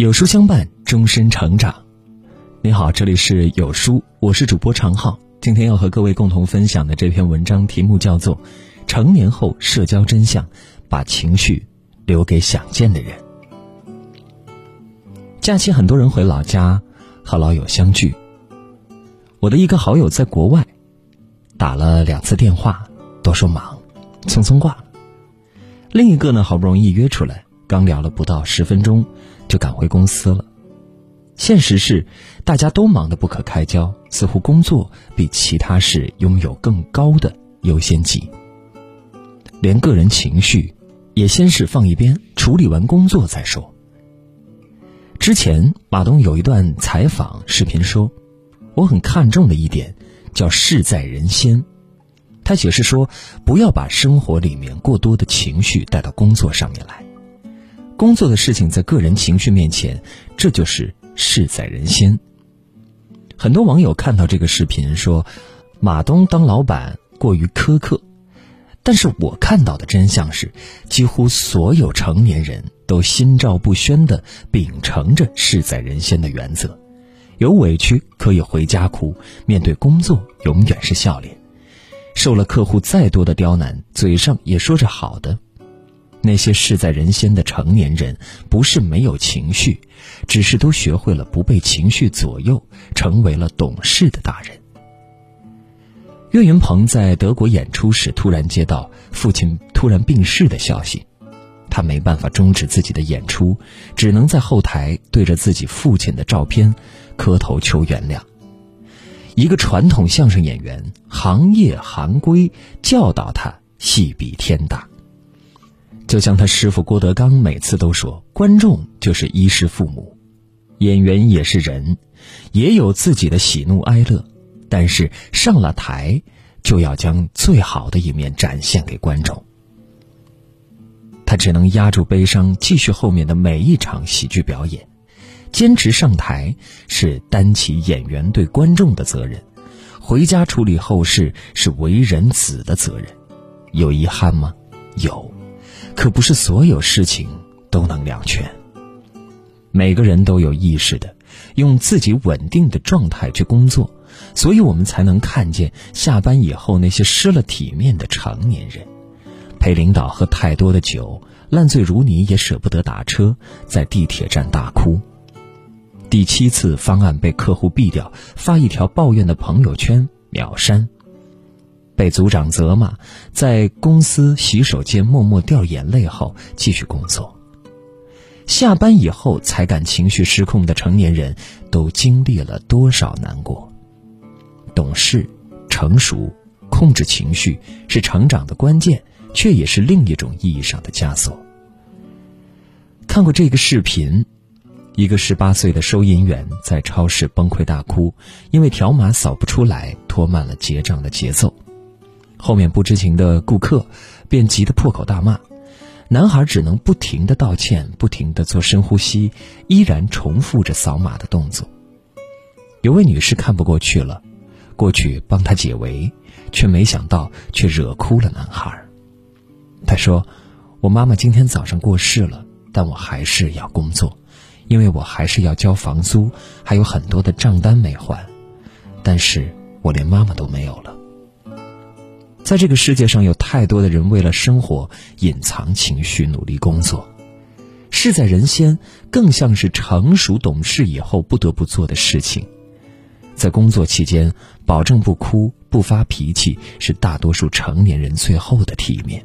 有书相伴，终身成长。你好，这里是有书，我是主播常浩。今天要和各位共同分享的这篇文章题目叫做《成年后社交真相：把情绪留给想见的人》。假期，很多人回老家和老友相聚。我的一个好友在国外，打了两次电话，都说忙，匆匆挂了。另一个呢，好不容易约出来，刚聊了不到十分钟。就赶回公司了。现实是，大家都忙得不可开交，似乎工作比其他事拥有更高的优先级。连个人情绪，也先是放一边，处理完工作再说。之前马东有一段采访视频说，我很看重的一点叫事在人先。他解释说，不要把生活里面过多的情绪带到工作上面来。工作的事情在个人情绪面前，这就是事在人先。很多网友看到这个视频说，马东当老板过于苛刻，但是我看到的真相是，几乎所有成年人都心照不宣的秉承着事在人先的原则，有委屈可以回家哭，面对工作永远是笑脸，受了客户再多的刁难，嘴上也说着好的。那些事在人先的成年人，不是没有情绪，只是都学会了不被情绪左右，成为了懂事的大人。岳云鹏在德国演出时，突然接到父亲突然病逝的消息，他没办法终止自己的演出，只能在后台对着自己父亲的照片磕头求原谅。一个传统相声演员，行业行规教导他，戏比天大。就像他师傅郭德纲每次都说：“观众就是衣食父母，演员也是人，也有自己的喜怒哀乐。但是上了台，就要将最好的一面展现给观众。他只能压住悲伤，继续后面的每一场喜剧表演。坚持上台是担起演员对观众的责任，回家处理后事是为人子的责任。有遗憾吗？有。”可不是所有事情都能两全。每个人都有意识的用自己稳定的状态去工作，所以我们才能看见下班以后那些失了体面的成年人，陪领导喝太多的酒，烂醉如泥也舍不得打车，在地铁站大哭。第七次方案被客户毙掉，发一条抱怨的朋友圈秒删。被组长责骂，在公司洗手间默默掉眼泪后继续工作。下班以后才敢情绪失控的成年人，都经历了多少难过？懂事、成熟、控制情绪是成长的关键，却也是另一种意义上的枷锁。看过这个视频，一个十八岁的收银员在超市崩溃大哭，因为条码扫不出来，拖慢了结账的节奏。后面不知情的顾客便急得破口大骂，男孩只能不停的道歉，不停的做深呼吸，依然重复着扫码的动作。有位女士看不过去了，过去帮他解围，却没想到却惹哭了男孩。她说：“我妈妈今天早上过世了，但我还是要工作，因为我还是要交房租，还有很多的账单没还。但是我连妈妈都没有了。”在这个世界上，有太多的人为了生活隐藏情绪，努力工作。事在人先，更像是成熟懂事以后不得不做的事情。在工作期间，保证不哭、不发脾气，是大多数成年人最后的体面。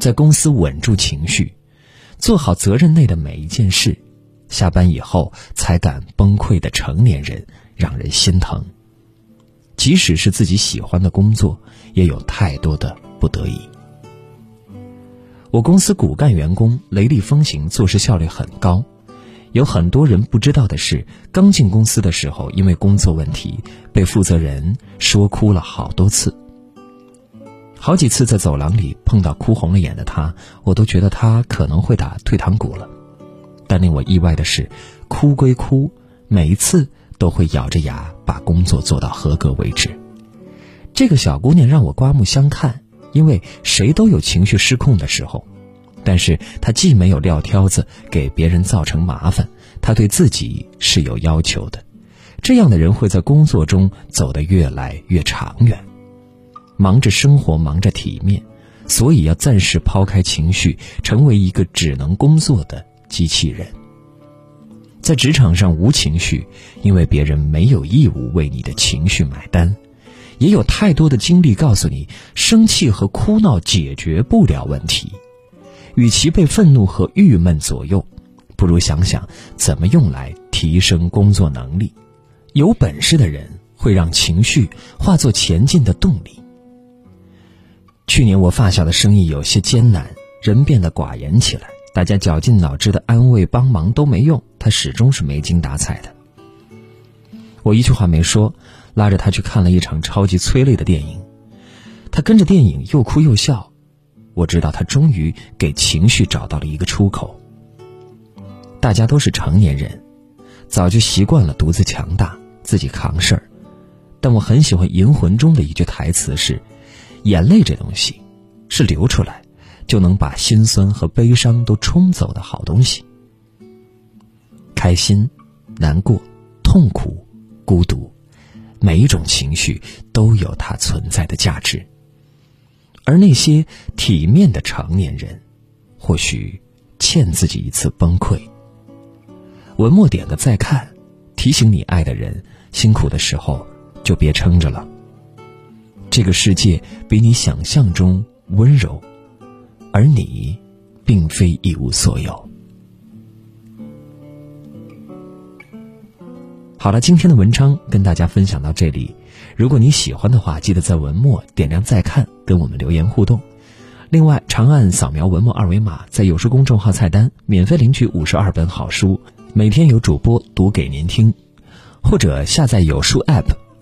在公司稳住情绪，做好责任内的每一件事，下班以后才敢崩溃的成年人，让人心疼。即使是自己喜欢的工作，也有太多的不得已。我公司骨干员工雷厉风行，做事效率很高。有很多人不知道的是，刚进公司的时候，因为工作问题被负责人说哭了好多次。好几次在走廊里碰到哭红了眼的他，我都觉得他可能会打退堂鼓了。但令我意外的是，哭归哭，每一次。都会咬着牙把工作做到合格为止。这个小姑娘让我刮目相看，因为谁都有情绪失控的时候，但是她既没有撂挑子给别人造成麻烦，他对自己是有要求的。这样的人会在工作中走得越来越长远。忙着生活，忙着体面，所以要暂时抛开情绪，成为一个只能工作的机器人。在职场上无情绪，因为别人没有义务为你的情绪买单。也有太多的经历告诉你，生气和哭闹解决不了问题。与其被愤怒和郁闷左右，不如想想怎么用来提升工作能力。有本事的人会让情绪化作前进的动力。去年我发小的生意有些艰难，人变得寡言起来，大家绞尽脑汁的安慰帮忙都没用，他始终是没精打采的。我一句话没说。拉着他去看了一场超级催泪的电影，他跟着电影又哭又笑，我知道他终于给情绪找到了一个出口。大家都是成年人，早就习惯了独自强大，自己扛事儿。但我很喜欢《银魂》中的一句台词是：“眼泪这东西，是流出来就能把心酸和悲伤都冲走的好东西。开心、难过、痛苦、孤独。”每一种情绪都有它存在的价值，而那些体面的成年人，或许欠自己一次崩溃。文末点个再看，提醒你爱的人，辛苦的时候就别撑着了。这个世界比你想象中温柔，而你，并非一无所有。好了，今天的文章跟大家分享到这里。如果你喜欢的话，记得在文末点亮再看，跟我们留言互动。另外，长按扫描文末二维码，在有书公众号菜单免费领取五十二本好书，每天有主播读给您听。或者下载有书 App，